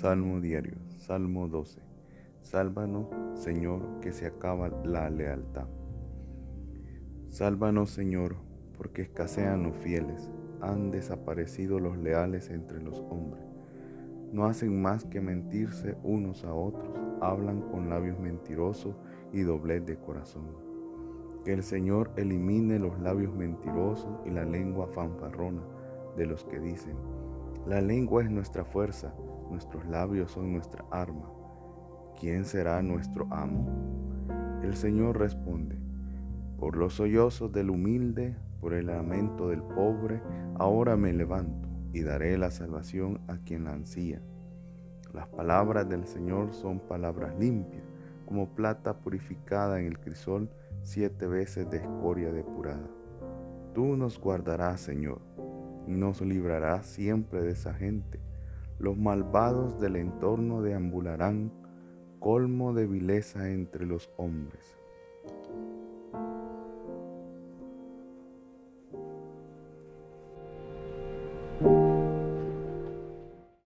Salmo diario, Salmo 12. Sálvanos, Señor, que se acaba la lealtad. Sálvanos, Señor, porque escasean los fieles, han desaparecido los leales entre los hombres. No hacen más que mentirse unos a otros, hablan con labios mentirosos y doblez de corazón. Que el Señor elimine los labios mentirosos y la lengua fanfarrona de los que dicen, la lengua es nuestra fuerza nuestros labios son nuestra arma. ¿Quién será nuestro amo? El Señor responde, por los sollozos del humilde, por el lamento del pobre, ahora me levanto y daré la salvación a quien la ansía. Las palabras del Señor son palabras limpias, como plata purificada en el crisol, siete veces de escoria depurada. Tú nos guardarás, Señor, nos librarás siempre de esa gente los malvados del entorno deambularán, colmo de vileza entre los hombres.